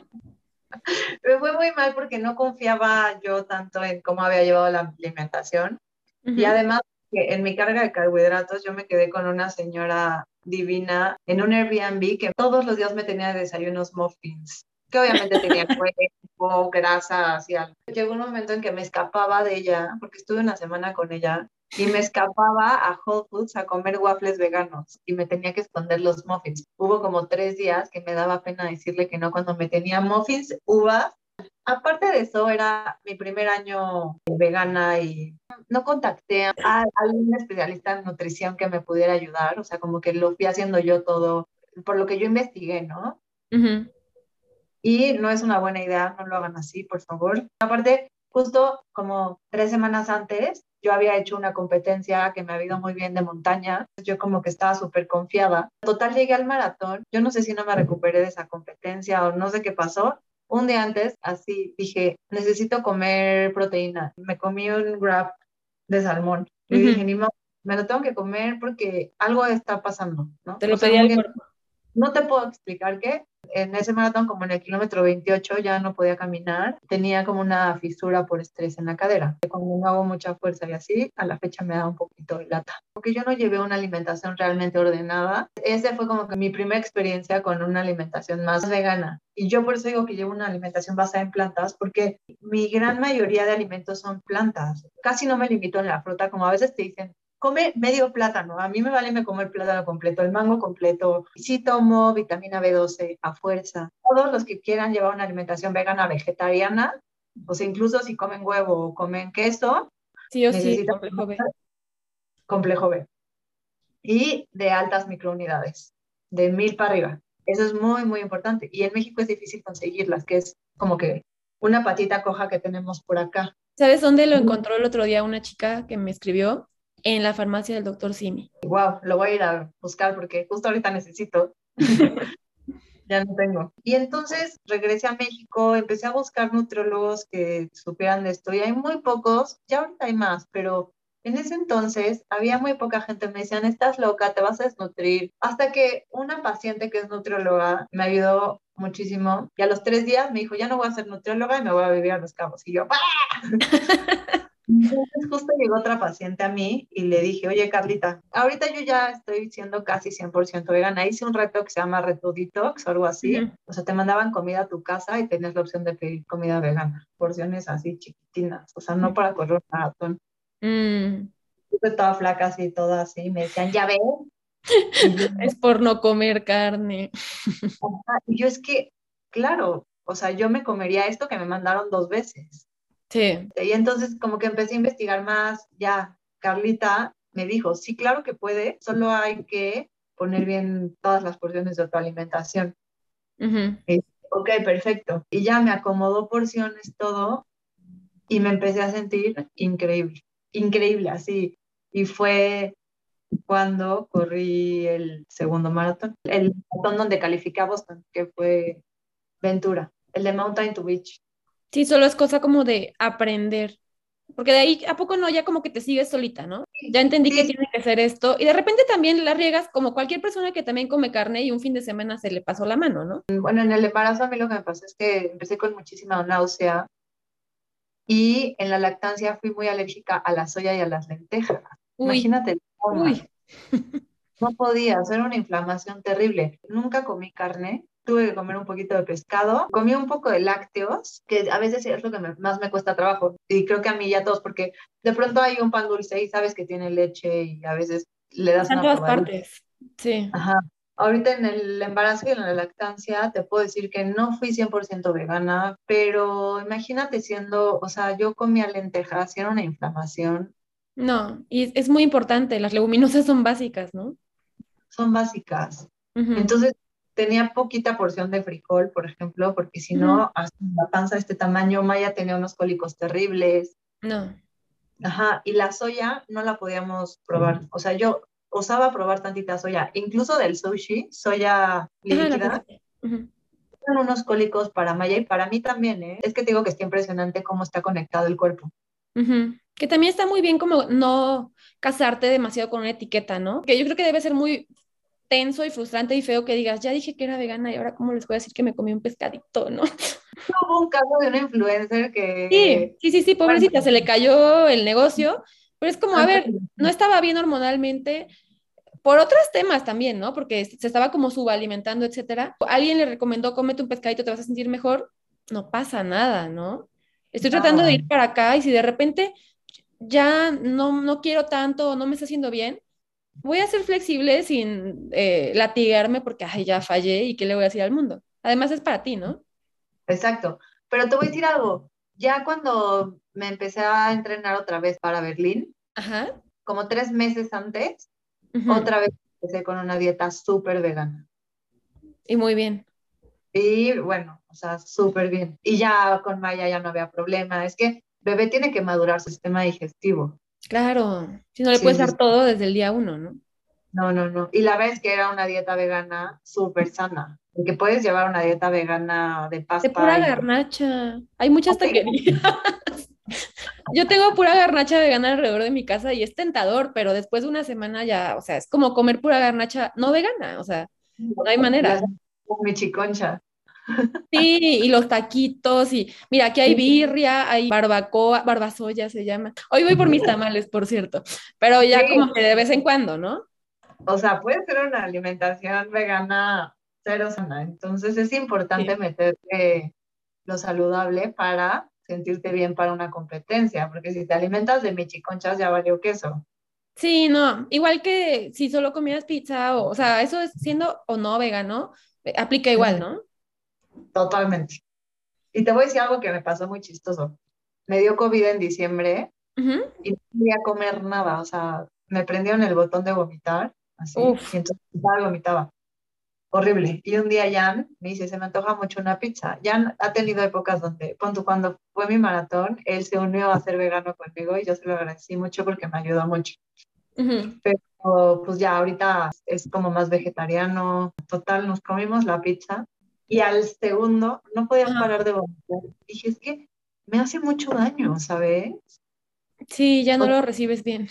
me fue muy mal porque no confiaba yo tanto en cómo había llevado la alimentación. Y además, en mi carga de carbohidratos, yo me quedé con una señora divina en un Airbnb que todos los días me tenía de desayunos muffins, que obviamente tenía cuerpo, grasa, hacia. Llegó un momento en que me escapaba de ella, porque estuve una semana con ella, y me escapaba a Whole Foods a comer waffles veganos y me tenía que esconder los muffins. Hubo como tres días que me daba pena decirle que no cuando me tenía muffins, uvas. Aparte de eso, era mi primer año vegana y no contacté a algún especialista en nutrición que me pudiera ayudar, o sea, como que lo fui haciendo yo todo por lo que yo investigué, ¿no? Y no es una buena idea, no lo hagan así, por favor. Aparte, justo como tres semanas antes, yo había hecho una competencia que me ha ido muy bien de montaña, yo como que estaba súper confiada. Total, llegué al maratón, yo no sé si no me recuperé de esa competencia o no sé qué pasó. Un día antes, así dije, necesito comer proteína. Me comí un wrap de salmón. Y dije, ni modo, me lo tengo que comer porque algo está pasando, ¿no? Te lo pedí al cuerpo. No te puedo explicar qué. En ese maratón, como en el kilómetro 28, ya no podía caminar. Tenía como una fisura por estrés en la cadera. Cuando no hago mucha fuerza y así, a la fecha me da un poquito. de lata, porque yo no llevé una alimentación realmente ordenada. Ese fue como que mi primera experiencia con una alimentación más vegana. Y yo por eso digo que llevo una alimentación basada en plantas, porque mi gran mayoría de alimentos son plantas. Casi no me limito en la fruta, como a veces te dicen, come medio plátano. A mí me vale me como el plátano completo, el mango completo. Sí tomo vitamina B12 a fuerza. Todos los que quieran llevar una alimentación vegana, vegetariana, o sea, incluso si comen huevo o comen queso, sí o sí, complejo B. Complejo B. Y de altas microunidades, de mil para arriba. Eso es muy, muy importante. Y en México es difícil conseguirlas, que es como que una patita coja que tenemos por acá. ¿Sabes dónde lo encontró el otro día una chica que me escribió? En la farmacia del doctor Simi. Wow, lo voy a ir a buscar porque justo ahorita necesito. ya no tengo. Y entonces regresé a México, empecé a buscar nutriólogos que supieran de esto y hay muy pocos, ya ahorita hay más, pero en ese entonces había muy poca gente, me decían, estás loca, te vas a desnutrir. Hasta que una paciente que es nutrióloga me ayudó muchísimo y a los tres días me dijo, ya no voy a ser nutrióloga y me voy a vivir a los cabos. Y yo, ¡ah! Entonces justo llegó otra paciente a mí y le dije, oye Carlita, ahorita yo ya estoy siendo casi 100% vegana. Hice un reto que se llama reto detox o algo así. O sea, te mandaban comida a tu casa y tenías la opción de pedir comida vegana. Porciones así chiquitinas, o sea, no para correr un maratón. Mm. toda flaca así, toda así. Me decían, ya ves. es por no comer carne. Y yo es que, claro, o sea, yo me comería esto que me mandaron dos veces. Sí. Y entonces como que empecé a investigar más, ya, Carlita me dijo, sí, claro que puede, solo hay que poner bien todas las porciones de tu alimentación. ok, perfecto. Y ya me acomodó porciones, todo, y me empecé a sentir increíble, increíble, así. Y fue cuando corrí el segundo maratón, el maratón donde califiqué a Boston, que fue Ventura, el de Mountain to Beach. Sí, solo es cosa como de aprender. Porque de ahí a poco no, ya como que te sigues solita, ¿no? Ya entendí que tiene que ser esto. Y de repente también la riegas como cualquier persona que también come carne y un fin de semana se le pasó la mano, ¿no? Bueno, en el embarazo a mí lo que me pasó es que empecé con muchísima náusea y en la lactancia fui muy alérgica a la soya y a las lentejas. Imagínate. Uy. No podía, hacer una inflamación terrible. Nunca comí carne tuve que comer un poquito de pescado, comí un poco de lácteos, que a veces es lo que más me cuesta trabajo, y creo que a mí ya todos, porque de pronto hay un pan dulce y sabes que tiene leche y a veces le das... En todas partes, sí. Ajá. Ahorita en el embarazo y en la lactancia te puedo decir que no fui 100% vegana, pero imagínate siendo, o sea, yo comía lentejas y era una inflamación. No, y es muy importante, las leguminosas son básicas, ¿no? Son básicas. Entonces, tenía poquita porción de frijol, por ejemplo, porque si no, hasta la panza de este tamaño, Maya tenía unos cólicos terribles. No. Ajá, y la soya no la podíamos probar. O sea, yo osaba probar tantita soya, incluso del sushi, soya líquida. Son unos cólicos para Maya y para mí también, ¿eh? Es que te digo que está impresionante cómo está conectado el cuerpo. Que también está muy bien como no casarte demasiado con una etiqueta, ¿no? Que yo creo que debe ser muy tenso y frustrante y feo que digas, ya dije que era vegana y ahora cómo les voy a decir que me comí un pescadito, ¿no? Hubo un caso de una influencer que... Sí, sí, sí, sí, pobrecita, se le cayó el negocio, pero es como, a ver, no estaba bien hormonalmente, por otros temas también, ¿no? Porque se estaba como subalimentando, etcétera. Alguien le recomendó, cómete un pescadito, te vas a sentir mejor, no pasa nada, ¿no? Estoy tratando de ir para acá y si de repente ya no, no quiero tanto no me está haciendo bien, voy a ser flexible sin eh, latigarme porque ay, ya fallé y qué le voy a decir al mundo. Además es para ti, ¿no? Exacto. Pero te voy a decir algo. Ya cuando me empecé a entrenar otra vez para Berlín, como tres meses antes, otra vez empecé con una dieta súper vegana. Y muy bien. Y bueno, o sea, súper bien. Y ya con Maya ya no había problema. Es que bebé tiene que madurar su sistema digestivo. Claro, si no le puedes dar todo desde el día uno, ¿no? No, no, no. Y la vez que era una dieta vegana súper sana. Que puedes llevar una dieta vegana de pasta. De pura garnacha. Hay muchas taquerías. Yo tengo pura garnacha vegana alrededor de mi casa y es tentador, pero después de una semana ya, o sea, es como comer pura garnacha no vegana, o sea, no hay manera. Mi chiconcha. Sí, y los taquitos, y mira, aquí hay birria, hay barbacoa, barbasoya se llama. Hoy voy por mis tamales, por cierto, pero ya como que de vez en cuando, ¿no? O sea, puede ser una alimentación vegana cero sana, entonces es importante meterle lo saludable para sentirte bien para una competencia, porque si te alimentas de michiconchas ya valió queso. Sí, no, igual que si solo comías pizza, o, o sea, eso es siendo o no vegano, eh, aplica igual, ¿no? Totalmente. Y te voy a decir algo que me pasó muy chistoso. Me dio COVID en diciembre y no podía comer nada, o sea, me prendieron el botón de vomitar, así, y entonces vomitaba horrible. Y un día Jan me dice, se me antoja mucho una pizza. Jan ha tenido épocas donde, cuando fue mi maratón, él se unió a ser vegano conmigo y yo se lo agradecí mucho porque me ayudó mucho. Pero pues ya ahorita es como más vegetariano. Total, nos comimos la pizza y al segundo no podía parar de vomitar. Dije, es que me hace mucho daño, ¿sabes? Sí, ya no lo recibes bien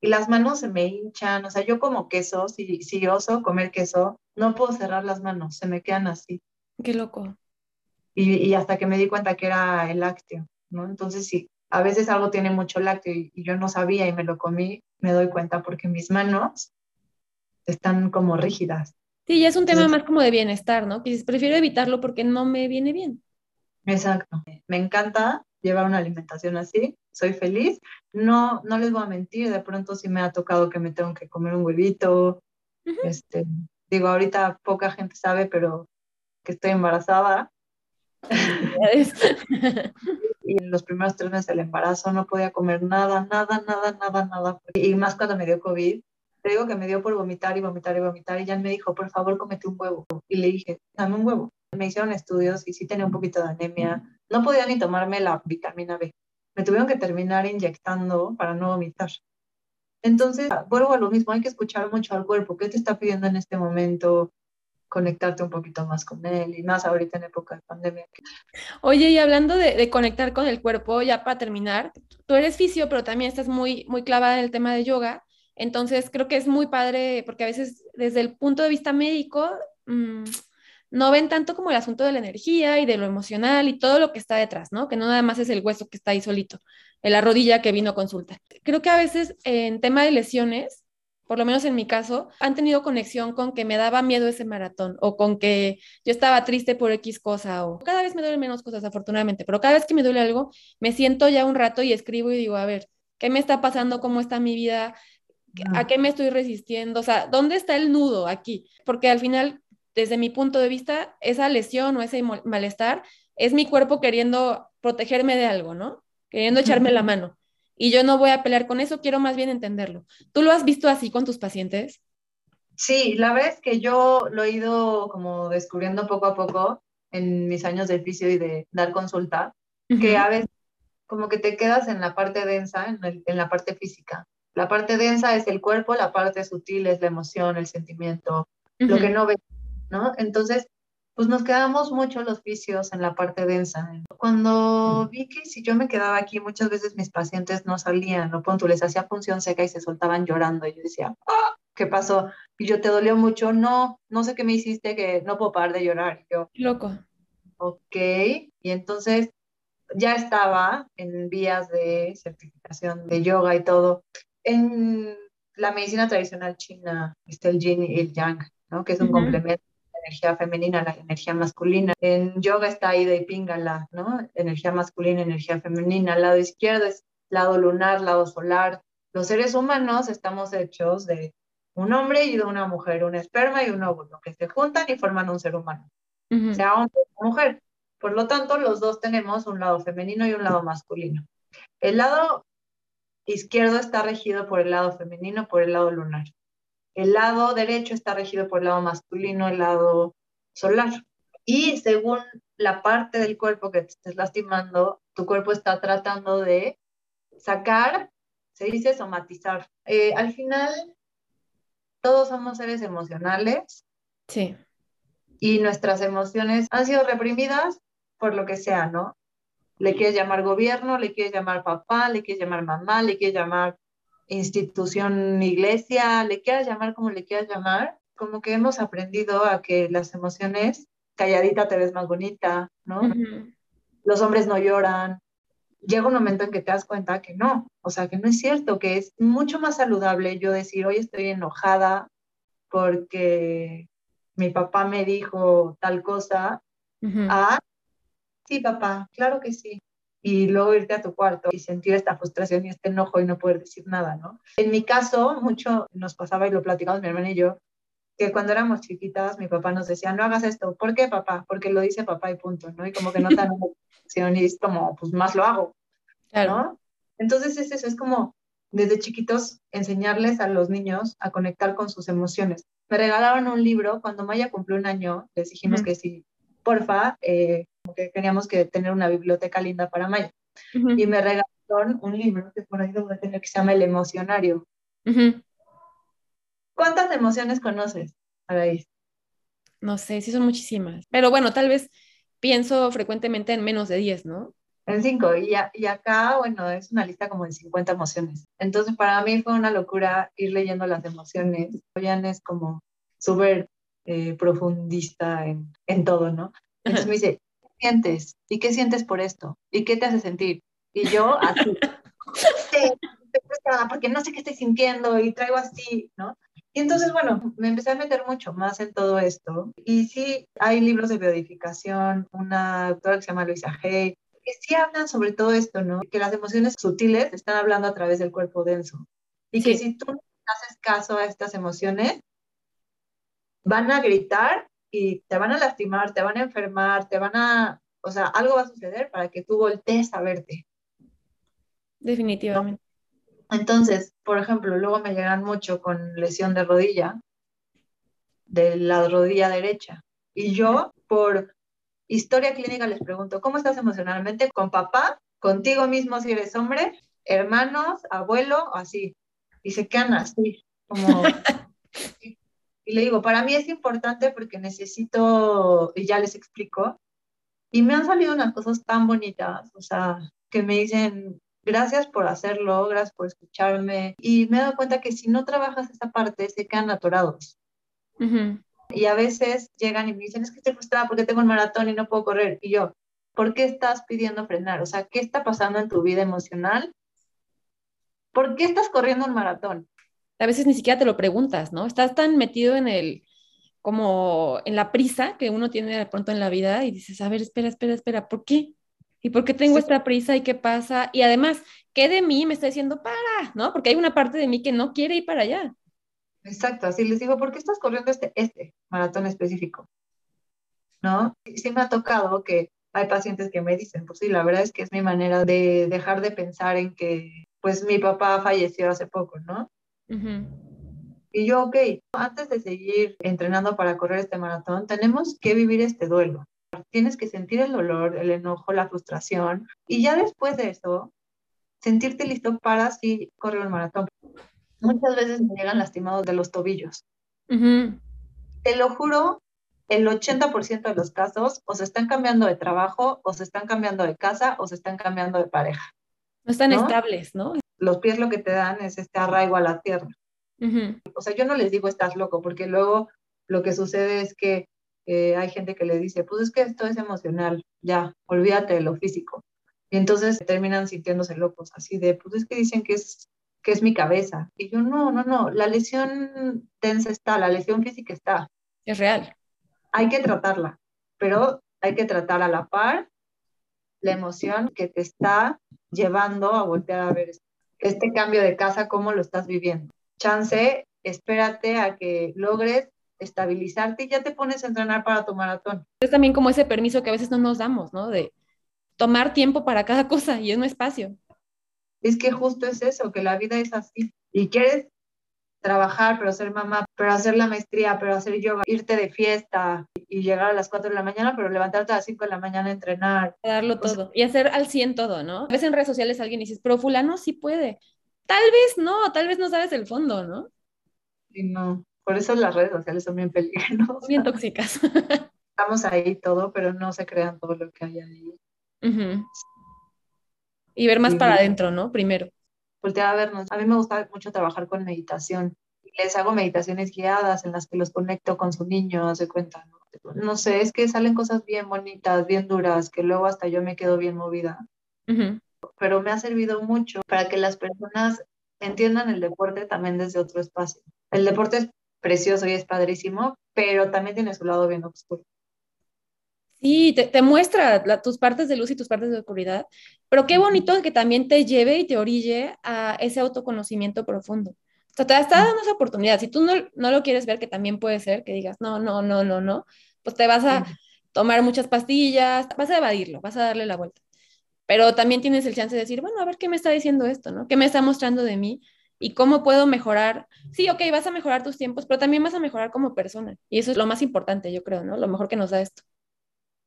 y las manos se me hinchan, o sea, yo como queso, si, si oso comer queso, no puedo cerrar las manos, se me quedan así. Qué loco. Y, y hasta que me di cuenta que era el lácteo, ¿no? Entonces, si a veces algo tiene mucho lácteo y, yo no sabía y me lo comí, me doy cuenta porque mis manos están como rígidas. Sí, ya es un tema más como de bienestar, ¿no? Que prefiero evitarlo porque no me viene bien. Exacto. Me encanta llevar una alimentación así, soy feliz. No, no les voy a mentir, de pronto sí me ha tocado que me tengo que comer un huevito. este, digo, ahorita poca gente sabe, pero que estoy embarazada. y en los primeros tres meses del embarazo no podía comer nada, nada, nada, nada, nada. Y más cuando me dio COVID, te digo que me dio por vomitar y vomitar y vomitar y ya me dijo, por favor, comete un huevo. Y le dije, dame un huevo. Me hicieron estudios y sí tenía un poquito de anemia. No podía ni tomarme la vitamina B. Me tuvieron que terminar inyectando para no vomitar. Entonces, vuelvo a lo mismo, hay que escuchar mucho al cuerpo. ¿Qué te está pidiendo en este momento? Conectarte un poquito más con él y más ahorita en época de pandemia. Oye, y hablando de, de conectar con el cuerpo, ya para terminar, tú eres fisio, pero también estás muy, muy clavada en el tema de yoga. Entonces, creo que es muy padre porque a veces desde el punto de vista médico, mmm, no ven tanto como el asunto de la energía y de lo emocional y todo lo que está detrás, ¿no? Que no nada más es el hueso que está ahí solito, en la rodilla que vino a consulta. Creo que a veces en tema de lesiones, por lo menos en mi caso, han tenido conexión con que me daba miedo ese maratón o con que yo estaba triste por X cosa o cada vez me duelen menos cosas afortunadamente, pero cada vez que me duele algo, me siento ya un rato y escribo y digo, a ver, ¿qué me está pasando? ¿Cómo está mi vida? ¿A qué me estoy resistiendo? O sea, ¿dónde está el nudo aquí? Porque al final desde mi punto de vista, esa lesión o ese malestar es mi cuerpo queriendo protegerme de algo, ¿no? Queriendo echarme la mano. Y yo no voy a pelear con eso, quiero más bien entenderlo. ¿Tú lo has visto así con tus pacientes? Sí, la verdad es que yo lo he ido como descubriendo poco a poco en mis años de oficio y de dar consulta, que a veces como que te quedas en la parte densa, en, en, la parte física. La parte densa es el cuerpo, la parte sutil es la emoción, el sentimiento, lo que no ves ¿no? Entonces, pues nos quedamos mucho los vicios en la parte densa. Cuando vi que si yo me quedaba aquí, muchas veces mis pacientes no salían, ¿no? Punto, les hacía función seca y se soltaban llorando. Y yo decía, ¡Ah! ¿qué pasó? Y yo, ¿te dolió mucho? No, no sé qué me hiciste, que no puedo parar de llorar. yo, loco. Ok, y entonces ya estaba en vías de certificación de yoga y todo. En la medicina tradicional china está el yin y el yang, ¿no? Que es un complemento energía femenina, la energía masculina. En yoga está Ida y Pingala, ¿no? Energía masculina, energía femenina. Al lado izquierdo es lado lunar, lado solar. Los seres humanos estamos hechos de un hombre y de una mujer, un esperma y un óvulo, que se juntan y forman un ser humano, sea hombre o mujer. Por lo tanto, los dos tenemos un lado femenino y un lado masculino. El lado izquierdo está regido por el lado femenino, por el lado lunar. El lado derecho está regido por el lado masculino, el lado solar. Y según la parte del cuerpo que te estés lastimando, tu cuerpo está tratando de sacar, se dice somatizar. Eh, al final, todos somos seres emocionales. Sí. Y nuestras emociones han sido reprimidas por lo que sea, ¿no? Le quieres llamar gobierno, le quieres llamar papá, le quieres llamar mamá, le quieres llamar institución, iglesia, le quieras llamar como le quieras llamar, como que hemos aprendido a que las emociones calladita te ves más bonita, ¿no? Los hombres no lloran. Llega un momento en que te das cuenta que no, o sea, que no es cierto, que es mucho más saludable yo decir, hoy estoy enojada porque mi papá me dijo tal cosa, a, sí, papá, claro que sí. Y luego irte a tu cuarto y sentir esta frustración y este enojo y no poder decir nada, ¿no? En mi caso, mucho nos pasaba y lo platicamos mi hermana y yo, que cuando éramos chiquitas mi papá nos decía, no hagas esto. ¿Por qué, papá? Porque lo dice papá y punto, ¿no? Y como que no tan y es como, pues más lo hago, ¿no? Entonces es eso, es como desde chiquitos enseñarles a los niños a conectar con sus emociones. Me regalaron un libro cuando Maya cumplió un año, les dijimos que sí, porfa, eh, que teníamos que tener una biblioteca linda para Maya. Y me regalaron un libro que por ahí debo tener que se llama El Emocionario. ¿Cuántas emociones conoces, Araís? No sé, sí son muchísimas. Pero bueno, tal vez pienso frecuentemente en menos de 10, ¿no? En 5. Y, y acá, bueno, es una lista como de 50 emociones. Entonces, para mí fue una locura ir leyendo las emociones. Jan es como súper eh, profundista en, en todo, ¿no? Entonces me dice, ¿qué sientes? ¿Y qué sientes por esto? ¿Y qué te hace sentir? Y yo así, porque no sé qué estoy sintiendo y traigo así, ¿no? Y entonces, bueno, me empecé a meter mucho más en todo esto. Y sí, hay libros de biodificación, una doctora que se llama Luisa Hay, que sí hablan sobre todo esto, ¿no? Que las emociones sutiles están hablando a través del cuerpo denso. Y que si tú no haces caso a estas emociones, van a gritar y te van a lastimar, te van a enfermar, te van a, o sea, algo va a suceder para que tú voltees a verte. Definitivamente. Entonces, por ejemplo, luego me llegan mucho con lesión de rodilla, de la rodilla derecha. Y yo, por historia clínica, les pregunto, ¿cómo estás emocionalmente? ¿Con papá? ¿Contigo mismo si eres hombre? ¿Hermanos? ¿Abuelo? Así. Y se quedan así, como... y le digo, para mí es importante porque necesito, y ya les explico, y me han salido unas cosas tan bonitas, o sea, que me dicen, gracias por hacerlo, gracias por escucharme. Y me he dado cuenta que si no trabajas esa parte, se quedan atorados. Y a veces llegan y me dicen, es que estoy frustrada porque tengo un maratón y no puedo correr. Y yo, ¿por qué estás pidiendo frenar? O sea, ¿qué está pasando en tu vida emocional? ¿Por qué estás corriendo un maratón? A veces ni siquiera te lo preguntas, ¿no? Estás tan metido en el, como en la prisa que uno tiene de pronto en la vida y dices, a ver, espera, espera, espera, ¿por qué? ¿Y por qué tengo esta prisa y qué pasa? Y además, ¿qué de mí me está diciendo para? ¿No? Porque hay una parte de mí que no quiere ir para allá. Exacto, así les digo, ¿por qué estás corriendo este, este maratón específico? ¿No? sí me ha tocado que hay pacientes que me dicen, pues sí, la verdad es que es mi manera de dejar de pensar en que, pues mi papá falleció hace poco, ¿no? Y yo, ok, antes de seguir entrenando para correr este maratón, tenemos que vivir este duelo tienes que sentir el dolor, el enojo, la frustración y ya después de eso, sentirte listo para así correr el maratón. Muchas veces me llegan lastimados de los tobillos. Te lo juro, el 80% de los casos o se están cambiando de trabajo, o se están cambiando de casa, o se están cambiando de pareja. No están estables, ¿no? Los pies lo que te dan es este arraigo a la tierra. O sea, yo no les digo estás loco, porque luego lo que sucede es que hay gente que le dice, pues es que esto es emocional, ya, olvídate de lo físico. Y entonces terminan sintiéndose locos, así de, pues es que dicen que es, que es mi cabeza. Y yo, no, no, no, la lesión tensa está, la lesión física está. Es real. Hay que tratarla, pero hay que tratar a la par la emoción que te está llevando a voltear a ver este cambio de casa, cómo lo estás viviendo. Chance, espérate a que logres estabilizarte y ya te pones a entrenar para tu maratón. Es también como ese permiso que a veces no nos damos, ¿no? De tomar tiempo para cada cosa y es un espacio. Es que justo es eso, que la vida es así. Y quieres trabajar, pero ser mamá, pero hacer la maestría, pero hacer yoga, irte de fiesta y llegar a las 4 de la mañana, pero levantarte a las 5 de la mañana a entrenar. darlo todo y hacer al 100 todo, ¿no? A veces en redes sociales alguien dice, pero fulano sí puede. Tal vez no, tal vez no sabes el fondo, ¿no? Sí, no. Por eso las redes sociales son bien peligrosas. Bien tóxicas. Estamos ahí todo, pero no se crean todo lo que hay ahí. Y ver más para adentro, ¿no? Primero. Voltear a vernos. A mí me gusta mucho trabajar con meditación. Les hago meditaciones guiadas en las que los conecto con su niño, hace cuenta, ¿no? no sé, es que salen cosas bien bonitas, bien duras, que luego hasta yo me quedo bien movida. Pero me ha servido mucho para que las personas entiendan el deporte también desde otro espacio. El deporte es precioso y es padrísimo, pero también tiene su lado bien oscuro. Sí, te, muestra tus partes de luz y tus partes de oscuridad, pero qué bonito que también te lleve y te orille a ese autoconocimiento profundo. O sea, te está dando esa oportunidad. Si tú no, no lo quieres ver, que también puede ser que digas, no, no, no, no, no, pues te vas a tomar muchas pastillas, vas a evadirlo, vas a darle la vuelta. Pero también tienes el chance de decir, bueno, a ver qué me está diciendo esto, ¿no? ¿Qué me está mostrando de mí? y cómo puedo mejorar. Sí, ok, vas a mejorar tus tiempos, pero también vas a mejorar como persona. Y eso es lo más importante, yo creo, ¿no? Lo mejor que nos da esto.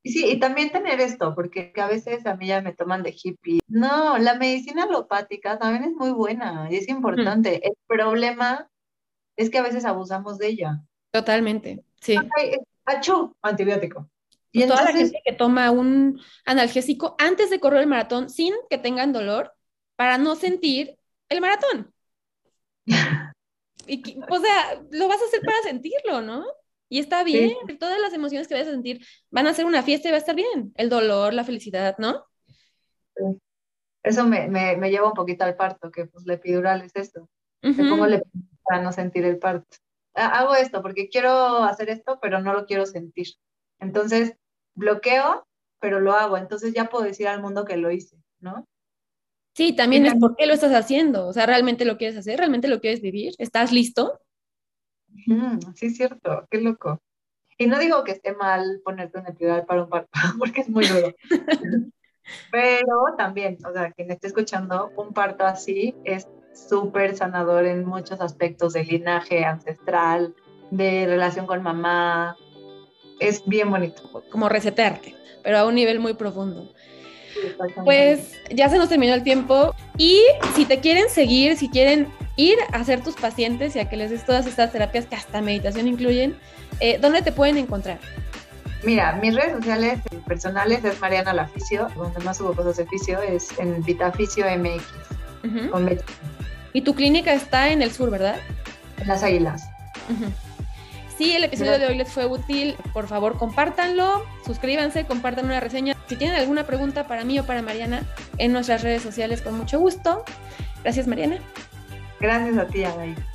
Y sí, y también tener esto, porque a veces a mí ya me toman de hippie. No, la medicina alopática también es muy buena y es importante. El problema es que a veces abusamos de ella. Totalmente, sí. Achú, antibiótico. Y toda la gente que toma un analgésico antes de correr el maratón sin que tengan dolor para no sentir el maratón. y, o sea, lo vas a hacer para sentirlo, ¿no? Y está bien, todas las emociones que vayas a sentir van a ser una fiesta y va a estar bien. El dolor, la felicidad, ¿no? Eso me, me, lleva un poquito al parto, que pues la epidural es esto. Uh pongo para no sentir el parto. Hago esto porque quiero hacer esto, pero no lo quiero sentir. Entonces, bloqueo, pero lo hago. Entonces ya puedo decir al mundo que lo hice, ¿no? Sí, también es por qué lo estás haciendo. O sea, ¿realmente lo quieres hacer? ¿Realmente lo quieres vivir? ¿Estás listo? Sí, es cierto. Qué loco. Y no digo que esté mal ponerte un epidural para un parto, porque es muy duro. Pero también, o sea, quien esté escuchando, un parto así es súper sanador en muchos aspectos de linaje ancestral, de relación con mamá. Es bien bonito. Como resetarte, pero a un nivel muy profundo. Pues ya se nos terminó el tiempo y si te quieren seguir, si quieren ir a ser tus pacientes y a que les des todas estas terapias que hasta meditación incluyen, eh, ¿dónde te pueden encontrar? Mira, mis redes sociales personales es Mariana Laficio, donde más subo cosas de fisio es en Vitaficio MX. y tu clínica está en el sur, ¿verdad? En las Águilas. Si el episodio de hoy les fue útil, por favor compártanlo, suscríbanse, compartan una reseña. Si tienen alguna pregunta para mí o para Mariana, en nuestras redes sociales con mucho gusto. Gracias, Mariana. Gracias a ti, Adair.